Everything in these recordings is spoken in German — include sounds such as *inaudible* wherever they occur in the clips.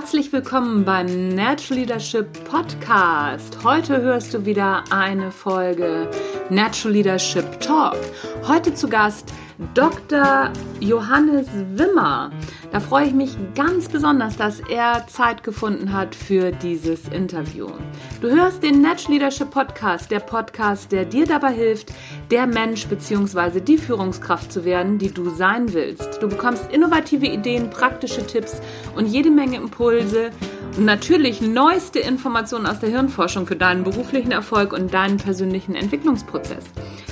Herzlich willkommen beim Natural Leadership Podcast. Heute hörst du wieder eine Folge Natural Leadership Talk. Heute zu Gast Dr. Johannes Wimmer. Da freue ich mich ganz besonders, dass er Zeit gefunden hat für dieses Interview. Du hörst den Natural Leadership Podcast, der Podcast, der dir dabei hilft, der Mensch bzw. die Führungskraft zu werden, die du sein willst. Du bekommst innovative Ideen, praktische Tipps und jede Menge Impulse und natürlich neueste Informationen aus der Hirnforschung für deinen beruflichen Erfolg und deinen persönlichen Entwicklungsprozess.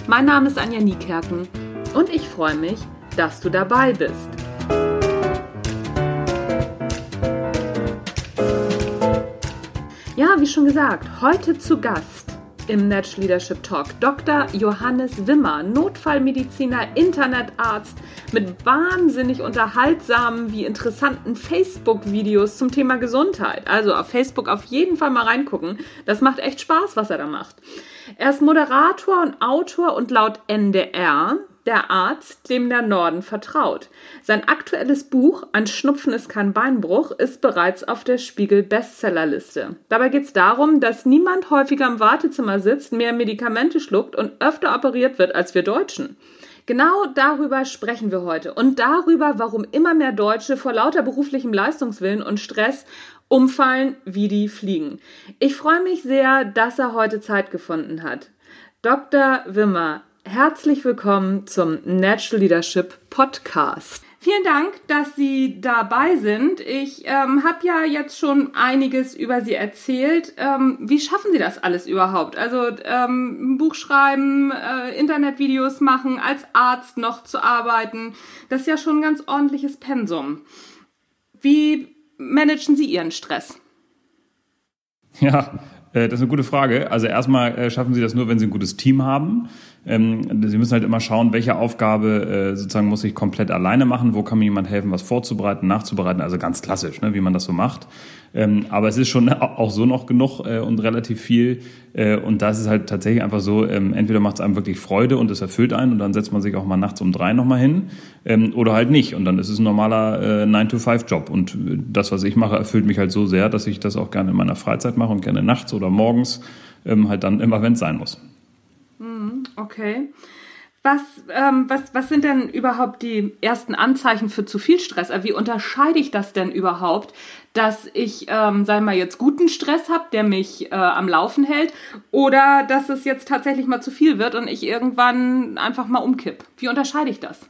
Mein Name ist Anja Niekerken und ich freue mich, dass du dabei bist. Ja, wie schon gesagt, heute zu Gast im Natural Leadership Talk Dr. Johannes Wimmer, Notfallmediziner, Internetarzt mit wahnsinnig unterhaltsamen wie interessanten Facebook-Videos zum Thema Gesundheit. Also auf Facebook auf jeden Fall mal reingucken. Das macht echt Spaß, was er da macht. Er ist Moderator und Autor und laut NDR der Arzt, dem der Norden vertraut. Sein aktuelles Buch Ein Schnupfen ist kein Beinbruch ist bereits auf der Spiegel Bestsellerliste. Dabei geht es darum, dass niemand häufiger im Wartezimmer sitzt, mehr Medikamente schluckt und öfter operiert wird als wir Deutschen. Genau darüber sprechen wir heute und darüber, warum immer mehr Deutsche vor lauter beruflichem Leistungswillen und Stress umfallen wie die Fliegen. Ich freue mich sehr, dass er heute Zeit gefunden hat. Dr. Wimmer, herzlich willkommen zum Natural Leadership Podcast. Vielen Dank, dass Sie dabei sind. Ich ähm, habe ja jetzt schon einiges über Sie erzählt. Ähm, wie schaffen Sie das alles überhaupt? Also ähm, ein Buch schreiben, äh, Internetvideos machen, als Arzt noch zu arbeiten, das ist ja schon ein ganz ordentliches Pensum. Wie managen Sie Ihren Stress? Ja, das ist eine gute Frage. Also erstmal äh, schaffen Sie das nur, wenn Sie ein gutes Team haben. Ähm, Sie müssen halt immer schauen, welche Aufgabe äh, sozusagen muss ich komplett alleine machen, wo kann mir jemand helfen, was vorzubereiten, nachzubereiten, also ganz klassisch, ne, wie man das so macht. Ähm, aber es ist schon auch so noch genug äh, und relativ viel. Äh, und da ist halt tatsächlich einfach so, ähm, entweder macht es einem wirklich Freude und es erfüllt einen und dann setzt man sich auch mal nachts um drei nochmal hin ähm, oder halt nicht. Und dann ist es ein normaler äh, 9-to-5-Job. Und äh, das, was ich mache, erfüllt mich halt so sehr, dass ich das auch gerne in meiner Freizeit mache und gerne nachts oder morgens ähm, halt dann immer, wenn es sein muss. Mhm, okay. Was, ähm, was, was sind denn überhaupt die ersten Anzeichen für zu viel Stress? Also wie unterscheide ich das denn überhaupt, dass ich, ähm, sei mal, jetzt guten Stress habe, der mich äh, am Laufen hält, oder dass es jetzt tatsächlich mal zu viel wird und ich irgendwann einfach mal umkipp? Wie unterscheide ich das?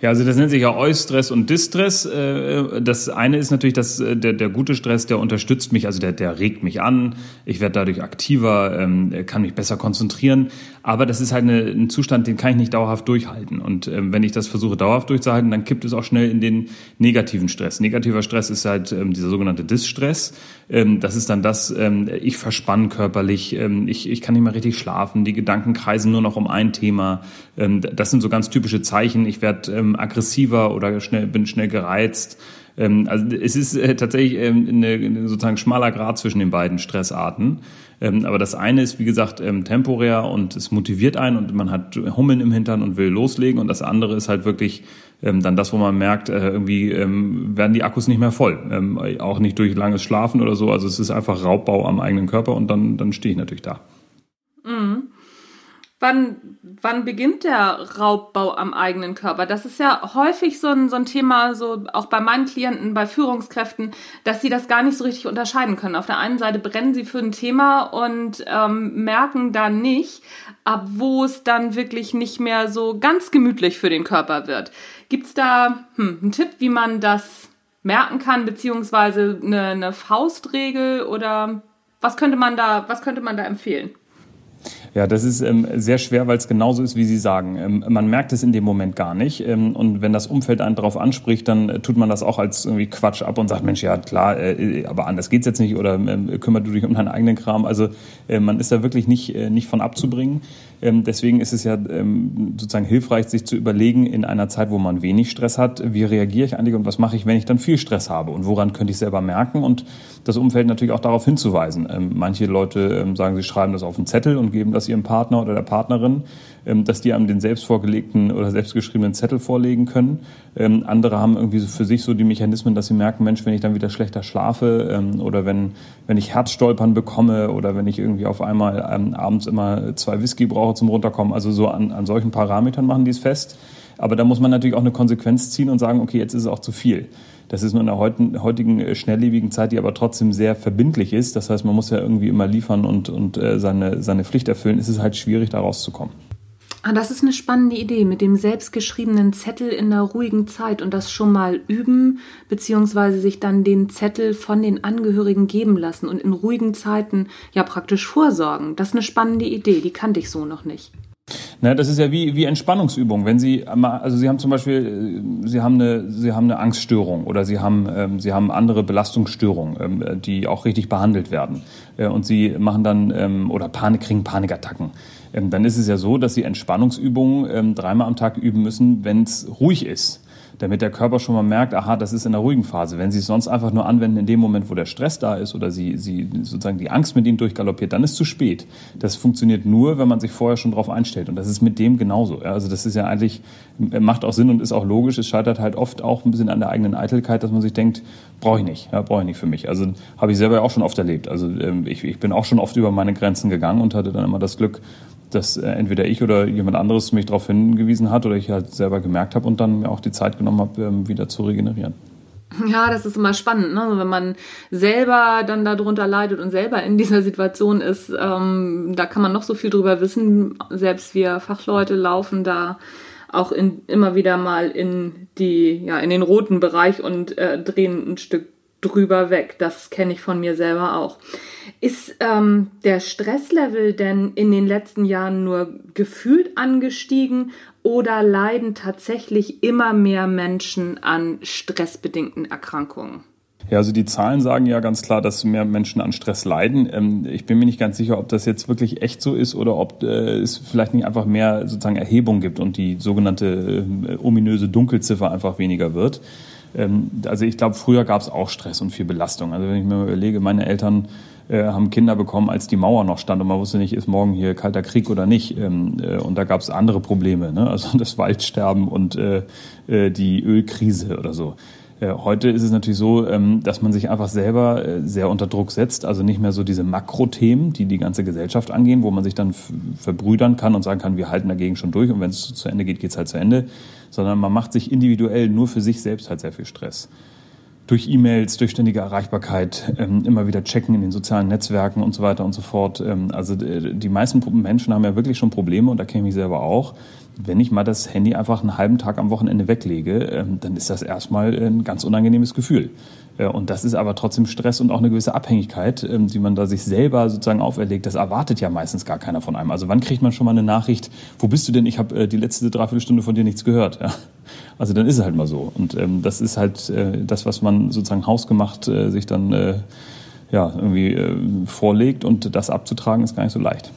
Ja, also das nennt sich ja Eustress und Distress. Äh, das eine ist natürlich, dass äh, der, der gute Stress, der unterstützt mich, also der, der regt mich an, ich werde dadurch aktiver, ähm, kann mich besser konzentrieren. Aber das ist halt eine, ein Zustand, den kann ich nicht dauerhaft durchhalten. Und ähm, wenn ich das versuche dauerhaft durchzuhalten, dann kippt es auch schnell in den negativen Stress. Negativer Stress ist halt ähm, dieser sogenannte Distress. Das ist dann das, ich verspann körperlich, ich, ich kann nicht mehr richtig schlafen, die Gedanken kreisen nur noch um ein Thema. Das sind so ganz typische Zeichen. Ich werde ähm, aggressiver oder schnell, bin schnell gereizt. Ähm, also es ist äh, tatsächlich ähm, eine, sozusagen schmaler Grad zwischen den beiden Stressarten. Ähm, aber das eine ist, wie gesagt, ähm, temporär und es motiviert einen und man hat Hummeln im Hintern und will loslegen. Und das andere ist halt wirklich ähm, dann das, wo man merkt, äh, irgendwie werden die Akkus nicht mehr voll. auch nicht durch langes Schlafen oder so. Also es ist einfach Raubbau am eigenen Körper und dann, dann stehe ich natürlich da. Mhm. Wann, wann beginnt der Raubbau am eigenen Körper? Das ist ja häufig so ein, so ein Thema, so auch bei meinen Klienten, bei Führungskräften, dass sie das gar nicht so richtig unterscheiden können. Auf der einen Seite brennen sie für ein Thema und ähm, merken dann nicht, ab wo es dann wirklich nicht mehr so ganz gemütlich für den Körper wird. Gibt's da hm, einen Tipp, wie man das merken kann, beziehungsweise eine, eine Faustregel oder was könnte man da, was könnte man da empfehlen? Ja, das ist ähm, sehr schwer, weil es genauso ist, wie Sie sagen. Ähm, man merkt es in dem Moment gar nicht. Ähm, und wenn das Umfeld einen darauf anspricht, dann äh, tut man das auch als irgendwie Quatsch ab und sagt, Mensch, ja klar, äh, aber anders geht's jetzt nicht oder ähm, kümmert du dich um deinen eigenen Kram. Also äh, man ist da wirklich nicht, äh, nicht von abzubringen. Ähm, deswegen ist es ja ähm, sozusagen hilfreich, sich zu überlegen, in einer Zeit, wo man wenig Stress hat, wie reagiere ich eigentlich und was mache ich, wenn ich dann viel Stress habe und woran könnte ich selber merken und das Umfeld natürlich auch darauf hinzuweisen. Ähm, manche Leute sagen, sie schreiben das auf einen Zettel und geben, dass ihrem Partner oder der Partnerin, dass die einem den selbst vorgelegten oder selbstgeschriebenen Zettel vorlegen können. Andere haben irgendwie für sich so die Mechanismen, dass sie merken, Mensch, wenn ich dann wieder schlechter schlafe oder wenn, wenn ich Herzstolpern bekomme oder wenn ich irgendwie auf einmal abends immer zwei Whisky brauche zum Runterkommen. Also so an, an solchen Parametern machen die es fest. Aber da muss man natürlich auch eine Konsequenz ziehen und sagen, okay, jetzt ist es auch zu viel. Das ist nur in der heutigen äh, schnelllebigen Zeit, die aber trotzdem sehr verbindlich ist. Das heißt, man muss ja irgendwie immer liefern und, und äh, seine, seine Pflicht erfüllen. Es ist halt schwierig, da rauszukommen. Ah, das ist eine spannende Idee mit dem selbstgeschriebenen Zettel in der ruhigen Zeit und das schon mal üben, beziehungsweise sich dann den Zettel von den Angehörigen geben lassen und in ruhigen Zeiten ja praktisch vorsorgen. Das ist eine spannende Idee, die kannte ich so noch nicht. Ne, das ist ja wie, wie Entspannungsübung. Wenn Sie, also Sie haben zum Beispiel, äh, Sie haben eine, Sie haben eine Angststörung oder Sie haben, ähm, Sie haben andere Belastungsstörungen, ähm, die auch richtig behandelt werden. Äh, und Sie machen dann, ähm, oder Panik, kriegen Panikattacken. Ähm, dann ist es ja so, dass Sie Entspannungsübungen ähm, dreimal am Tag üben müssen, wenn es ruhig ist damit der Körper schon mal merkt, aha, das ist in der ruhigen Phase. Wenn Sie es sonst einfach nur anwenden in dem Moment, wo der Stress da ist oder Sie, Sie sozusagen die Angst mit Ihnen durchgaloppiert, dann ist es zu spät. Das funktioniert nur, wenn man sich vorher schon darauf einstellt. Und das ist mit dem genauso. Also das ist ja eigentlich, macht auch Sinn und ist auch logisch. Es scheitert halt oft auch ein bisschen an der eigenen Eitelkeit, dass man sich denkt, brauche ich nicht, ja, brauche ich nicht für mich. Also habe ich selber ja auch schon oft erlebt. Also ähm, ich, ich bin auch schon oft über meine Grenzen gegangen und hatte dann immer das Glück, dass äh, entweder ich oder jemand anderes mich darauf hingewiesen hat oder ich halt selber gemerkt habe und dann mir auch die Zeit genommen habe, ähm, wieder zu regenerieren. Ja, das ist immer spannend, ne? wenn man selber dann darunter leidet und selber in dieser Situation ist. Ähm, da kann man noch so viel drüber wissen. Selbst wir Fachleute laufen da auch in, immer wieder mal in die, ja, in den roten Bereich und äh, drehen ein Stück drüber weg. Das kenne ich von mir selber auch. Ist ähm, der Stresslevel denn in den letzten Jahren nur gefühlt angestiegen oder leiden tatsächlich immer mehr Menschen an stressbedingten Erkrankungen? Ja, also die Zahlen sagen ja ganz klar, dass mehr Menschen an Stress leiden. Ähm, ich bin mir nicht ganz sicher, ob das jetzt wirklich echt so ist oder ob äh, es vielleicht nicht einfach mehr sozusagen Erhebung gibt und die sogenannte äh, ominöse Dunkelziffer einfach weniger wird. Ähm, also ich glaube, früher gab es auch Stress und viel Belastung. Also wenn ich mir überlege, meine Eltern äh, haben Kinder bekommen, als die Mauer noch stand und man wusste nicht, ist morgen hier kalter Krieg oder nicht. Ähm, äh, und da gab es andere Probleme, ne? also das Waldsterben und äh, äh, die Ölkrise oder so. Äh, heute ist es natürlich so, ähm, dass man sich einfach selber sehr unter Druck setzt. Also nicht mehr so diese Makrothemen, die die ganze Gesellschaft angehen, wo man sich dann verbrüdern kann und sagen kann, wir halten dagegen schon durch und wenn es zu Ende geht, geht es halt zu Ende. Sondern man macht sich individuell nur für sich selbst halt sehr viel Stress durch E-Mails, durch ständige Erreichbarkeit, ähm, immer wieder checken in den sozialen Netzwerken und so weiter und so fort. Ähm, also äh, die meisten Menschen haben ja wirklich schon Probleme und da kenne ich mich selber auch. Wenn ich mal das Handy einfach einen halben Tag am Wochenende weglege, ähm, dann ist das erstmal ein ganz unangenehmes Gefühl. Äh, und das ist aber trotzdem Stress und auch eine gewisse Abhängigkeit, ähm, die man da sich selber sozusagen auferlegt. Das erwartet ja meistens gar keiner von einem. Also wann kriegt man schon mal eine Nachricht, wo bist du denn? Ich habe äh, die letzte Dreiviertelstunde von dir nichts gehört. Ja? Also dann ist es halt mal so. Und ähm, das ist halt äh, das, was man sozusagen hausgemacht äh, sich dann äh, ja, irgendwie äh, vorlegt. Und das abzutragen ist gar nicht so leicht.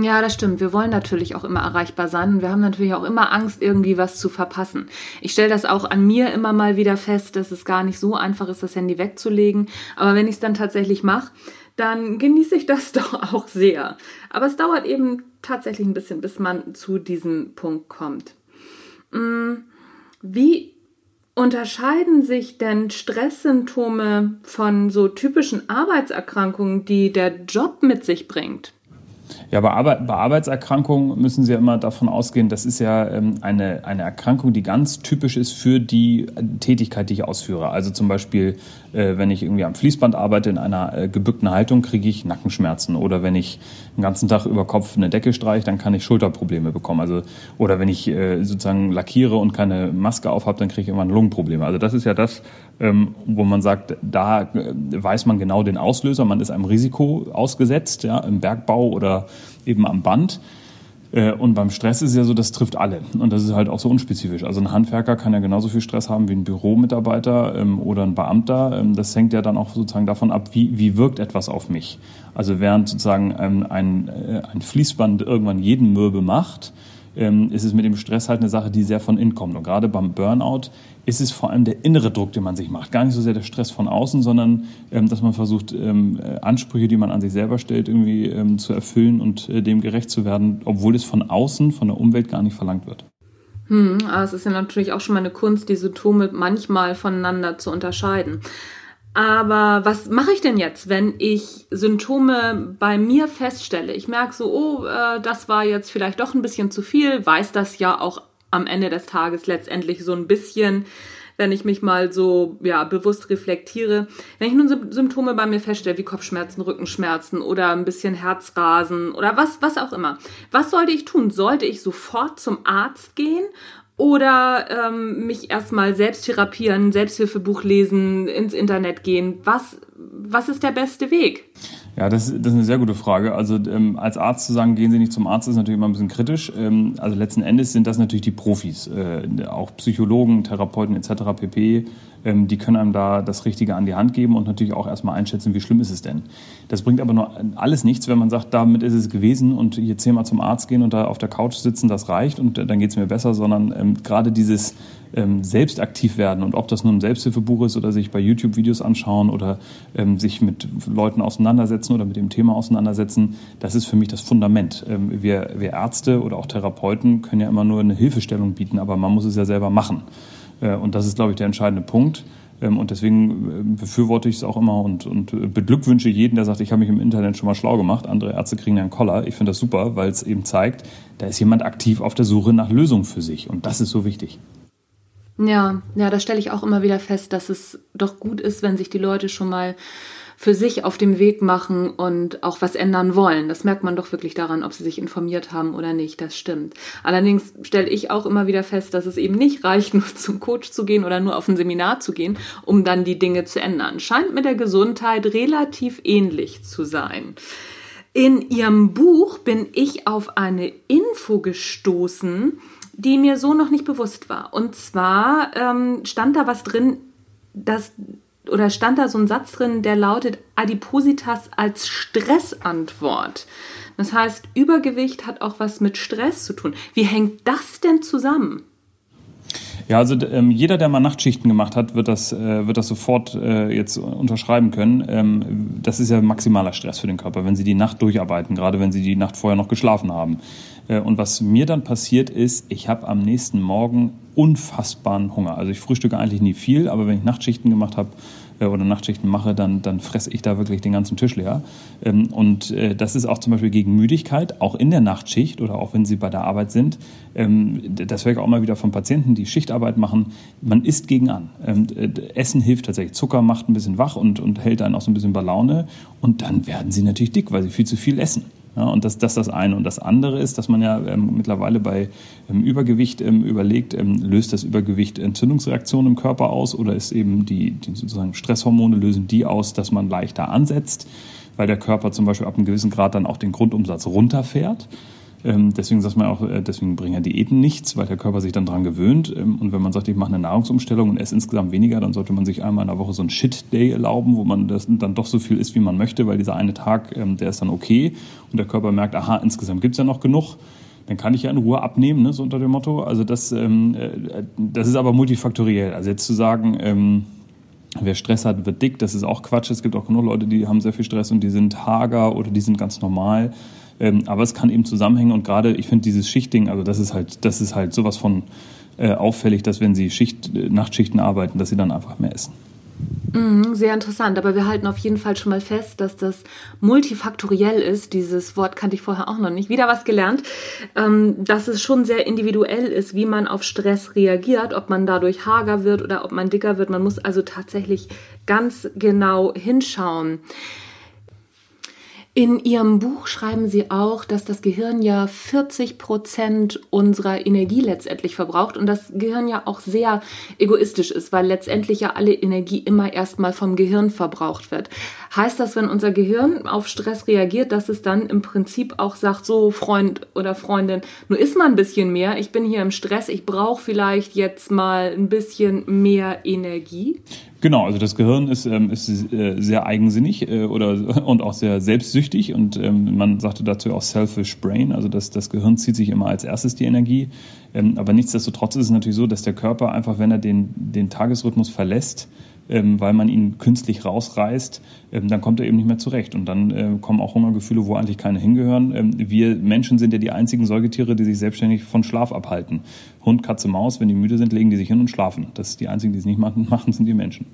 Ja, das stimmt. Wir wollen natürlich auch immer erreichbar sein und wir haben natürlich auch immer Angst, irgendwie was zu verpassen. Ich stelle das auch an mir immer mal wieder fest, dass es gar nicht so einfach ist, das Handy wegzulegen. Aber wenn ich es dann tatsächlich mache, dann genieße ich das *laughs* doch auch sehr. Aber es dauert eben tatsächlich ein bisschen, bis man zu diesem Punkt kommt. Mm, wie unterscheiden sich denn Stresssymptome von so typischen Arbeitserkrankungen, die der Job mit sich bringt? Ja, bei, Arbeit, bei Arbeitserkrankungen müssen Sie ja immer davon ausgehen, das ist ja ähm, eine, eine Erkrankung, die ganz typisch ist für die Tätigkeit, die ich ausführe. Also zum Beispiel, äh, wenn ich irgendwie am Fließband arbeite in einer äh, gebückten Haltung, kriege ich Nackenschmerzen. Oder wenn ich den ganzen Tag über Kopf eine Decke streiche, dann kann ich Schulterprobleme bekommen. Also, oder wenn ich äh, sozusagen lackiere und keine Maske aufhabe, dann kriege ich immer Lungenprobleme. Also das ist ja das, ähm, wo man sagt, da äh, weiß man genau den Auslöser, man ist einem Risiko ausgesetzt, ja, im Bergbau oder eben am Band. Äh, und beim Stress ist ja so, das trifft alle. Und das ist halt auch so unspezifisch. Also ein Handwerker kann ja genauso viel Stress haben wie ein Büromitarbeiter ähm, oder ein Beamter. Ähm, das hängt ja dann auch sozusagen davon ab, wie, wie wirkt etwas auf mich. Also während sozusagen ähm, ein, äh, ein Fließband irgendwann jeden Mürbe macht, ähm, ist es mit dem Stress halt eine Sache, die sehr von innen kommt. Und gerade beim Burnout ist es vor allem der innere Druck, den man sich macht. Gar nicht so sehr der Stress von außen, sondern ähm, dass man versucht, ähm, äh, Ansprüche, die man an sich selber stellt, irgendwie ähm, zu erfüllen und äh, dem gerecht zu werden, obwohl es von außen, von der Umwelt gar nicht verlangt wird. Hm, aber es ist ja natürlich auch schon mal eine Kunst, die Symptome manchmal voneinander zu unterscheiden. Aber was mache ich denn jetzt, wenn ich Symptome bei mir feststelle? Ich merke so, oh, äh, das war jetzt vielleicht doch ein bisschen zu viel, weiß das ja auch am Ende des Tages letztendlich so ein bisschen, wenn ich mich mal so ja bewusst reflektiere. Wenn ich nun Symptome bei mir feststelle, wie Kopfschmerzen, Rückenschmerzen oder ein bisschen Herzrasen oder was was auch immer, was sollte ich tun? Sollte ich sofort zum Arzt gehen oder ähm, mich erstmal selbst therapieren, Selbsthilfebuch lesen, ins Internet gehen. Was, was ist der beste Weg? Ja, das, das ist eine sehr gute Frage. Also ähm, als Arzt zu sagen, gehen Sie nicht zum Arzt, ist natürlich immer ein bisschen kritisch. Ähm, also letzten Endes sind das natürlich die Profis, äh, auch Psychologen, Therapeuten etc. pp. Ähm, die können einem da das Richtige an die Hand geben und natürlich auch erstmal einschätzen, wie schlimm ist es denn. Das bringt aber nur alles nichts, wenn man sagt, damit ist es gewesen und hier zehnmal zum Arzt gehen und da auf der Couch sitzen, das reicht und dann geht es mir besser, sondern ähm, gerade dieses ähm, selbst aktiv werden und ob das nun ein Selbsthilfebuch ist oder sich bei YouTube Videos anschauen oder ähm, sich mit Leuten auseinandersetzen oder mit dem Thema auseinandersetzen, das ist für mich das Fundament. Ähm, wir, wir Ärzte oder auch Therapeuten können ja immer nur eine Hilfestellung bieten, aber man muss es ja selber machen. Äh, und das ist, glaube ich, der entscheidende Punkt. Ähm, und deswegen äh, befürworte ich es auch immer und, und äh, beglückwünsche jeden, der sagt, ich habe mich im Internet schon mal schlau gemacht. Andere Ärzte kriegen einen Koller. Ich finde das super, weil es eben zeigt, da ist jemand aktiv auf der Suche nach Lösungen für sich. Und das ist so wichtig. Ja, ja, da stelle ich auch immer wieder fest, dass es doch gut ist, wenn sich die Leute schon mal für sich auf dem Weg machen und auch was ändern wollen. Das merkt man doch wirklich daran, ob sie sich informiert haben oder nicht. Das stimmt. Allerdings stelle ich auch immer wieder fest, dass es eben nicht reicht, *laughs* nur zum Coach zu gehen oder nur auf ein Seminar zu gehen, um dann die Dinge zu ändern. Scheint mit der Gesundheit relativ ähnlich zu sein. In ihrem Buch bin ich auf eine Info gestoßen, die mir so noch nicht bewusst war. Und zwar ähm, stand da was drin, dass oder stand da so ein Satz drin, der lautet Adipositas als Stressantwort. Das heißt, Übergewicht hat auch was mit Stress zu tun. Wie hängt das denn zusammen? Ja, also ähm, jeder, der mal Nachtschichten gemacht hat, wird das, äh, wird das sofort äh, jetzt unterschreiben können. Ähm, das ist ja maximaler Stress für den Körper, wenn Sie die Nacht durcharbeiten, gerade wenn Sie die Nacht vorher noch geschlafen haben. Äh, und was mir dann passiert ist, ich habe am nächsten Morgen unfassbaren Hunger. Also ich frühstücke eigentlich nie viel, aber wenn ich Nachtschichten gemacht habe äh, oder Nachtschichten mache, dann, dann fresse ich da wirklich den ganzen Tisch leer. Ähm, und äh, das ist auch zum Beispiel gegen Müdigkeit, auch in der Nachtschicht oder auch wenn Sie bei der Arbeit sind. Ähm, das höre ich auch mal wieder von Patienten, die Schichtarbeit machen. Man isst gegen an. Ähm, Essen hilft tatsächlich. Zucker macht ein bisschen wach und, und hält einen auch so ein bisschen bei Laune. Und dann werden Sie natürlich dick, weil Sie viel zu viel essen. Ja, und das, das ist das eine. Und das andere ist, dass man ja ähm, mittlerweile bei ähm, Übergewicht ähm, überlegt, ähm, löst das Übergewicht Entzündungsreaktionen im Körper aus oder ist eben die, die sozusagen Stresshormone lösen die aus, dass man leichter ansetzt, weil der Körper zum Beispiel ab einem gewissen Grad dann auch den Grundumsatz runterfährt. Ähm, deswegen sagt man auch, äh, deswegen bringen ja Diäten nichts, weil der Körper sich dann dran gewöhnt. Ähm, und wenn man sagt, ich mache eine Nahrungsumstellung und esse insgesamt weniger, dann sollte man sich einmal in der Woche so einen Shit-Day erlauben, wo man das dann doch so viel isst, wie man möchte, weil dieser eine Tag, ähm, der ist dann okay. Und der Körper merkt, aha, insgesamt gibt's ja noch genug dann kann ich ja in Ruhe abnehmen, ne, so unter dem Motto. Also das, ähm, äh, das ist aber multifaktoriell. Also jetzt zu sagen, ähm, wer Stress hat, wird dick, das ist auch Quatsch. Es gibt auch genug Leute, die haben sehr viel Stress und die sind hager oder die sind ganz normal. Ähm, aber es kann eben zusammenhängen und gerade, ich finde dieses Schichtding, also das ist halt, das ist halt sowas von äh, auffällig, dass wenn sie Schicht, äh, Nachtschichten arbeiten, dass sie dann einfach mehr essen. Mhm, sehr interessant, aber wir halten auf jeden Fall schon mal fest, dass das multifaktoriell ist. Dieses Wort kannte ich vorher auch noch nicht. Wieder was gelernt, ähm, dass es schon sehr individuell ist, wie man auf Stress reagiert, ob man dadurch hager wird oder ob man dicker wird. Man muss also tatsächlich ganz genau hinschauen. In Ihrem Buch schreiben Sie auch, dass das Gehirn ja 40 Prozent unserer Energie letztendlich verbraucht und das Gehirn ja auch sehr egoistisch ist, weil letztendlich ja alle Energie immer erstmal vom Gehirn verbraucht wird. Heißt das, wenn unser Gehirn auf Stress reagiert, dass es dann im Prinzip auch sagt, so Freund oder Freundin, nur isst mal ein bisschen mehr, ich bin hier im Stress, ich brauche vielleicht jetzt mal ein bisschen mehr Energie? Genau, also das Gehirn ist, ähm, ist äh, sehr eigensinnig äh, oder *laughs* und auch sehr selbstsüchtig und ähm, man sagte dazu auch selfish brain, also das, das Gehirn zieht sich immer als erstes die Energie. Ähm, aber nichtsdestotrotz ist es natürlich so, dass der Körper einfach, wenn er den, den Tagesrhythmus verlässt, ähm, weil man ihn künstlich rausreißt, ähm, dann kommt er eben nicht mehr zurecht. Und dann äh, kommen auch Hungergefühle, wo eigentlich keine hingehören. Ähm, wir Menschen sind ja die einzigen Säugetiere, die sich selbstständig von Schlaf abhalten. Hund, Katze, Maus, wenn die müde sind, legen die sich hin und schlafen. Das ist die einzigen, die es nicht machen, *laughs* machen sind die Menschen.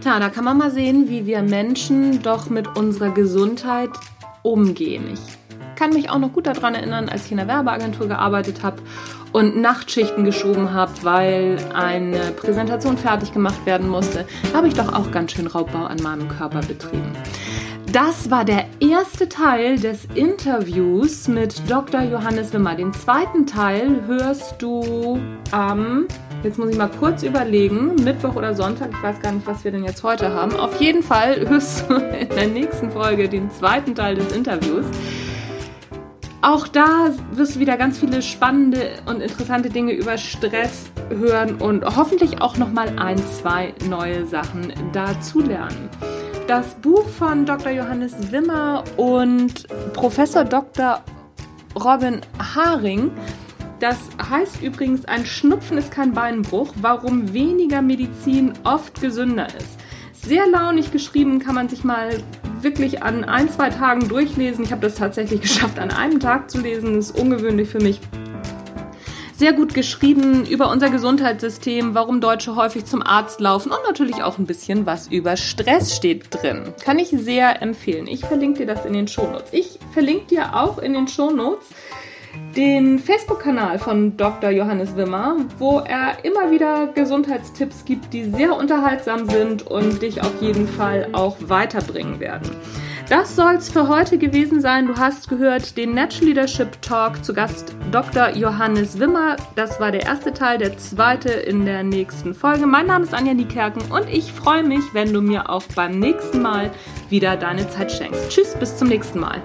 Tja, da kann man mal sehen, wie wir Menschen doch mit unserer Gesundheit umgehen. Ich kann mich auch noch gut daran erinnern, als ich in der Werbeagentur gearbeitet habe und Nachtschichten geschoben habe, weil eine Präsentation fertig gemacht werden musste, habe ich doch auch ganz schön Raubbau an meinem Körper betrieben. Das war der erste Teil des Interviews mit Dr. Johannes Wimmer. Den zweiten Teil hörst du am, jetzt muss ich mal kurz überlegen, Mittwoch oder Sonntag, ich weiß gar nicht, was wir denn jetzt heute haben. Auf jeden Fall hörst du *laughs* in der nächsten Folge den zweiten Teil des Interviews. Auch da wirst du wieder ganz viele spannende und interessante Dinge über Stress hören und hoffentlich auch noch mal ein, zwei neue Sachen dazulernen. Das Buch von Dr. Johannes Wimmer und Professor Dr. Robin Haring, das heißt übrigens, ein Schnupfen ist kein Beinbruch, warum weniger Medizin oft gesünder ist. Sehr launig geschrieben, kann man sich mal wirklich an ein, zwei Tagen durchlesen. Ich habe das tatsächlich *laughs* geschafft, an einem Tag zu lesen. Das ist ungewöhnlich für mich. Sehr gut geschrieben über unser Gesundheitssystem, warum Deutsche häufig zum Arzt laufen und natürlich auch ein bisschen was über Stress steht drin. Kann ich sehr empfehlen. Ich verlinke dir das in den Shownotes. Ich verlinke dir auch in den Shownotes den Facebook-Kanal von Dr. Johannes Wimmer, wo er immer wieder Gesundheitstipps gibt, die sehr unterhaltsam sind und dich auf jeden Fall auch weiterbringen werden. Das soll's für heute gewesen sein. Du hast gehört den Natural Leadership Talk zu Gast Dr. Johannes Wimmer. Das war der erste Teil, der zweite in der nächsten Folge. Mein Name ist Anja Niekerken und ich freue mich, wenn du mir auch beim nächsten Mal wieder deine Zeit schenkst. Tschüss, bis zum nächsten Mal.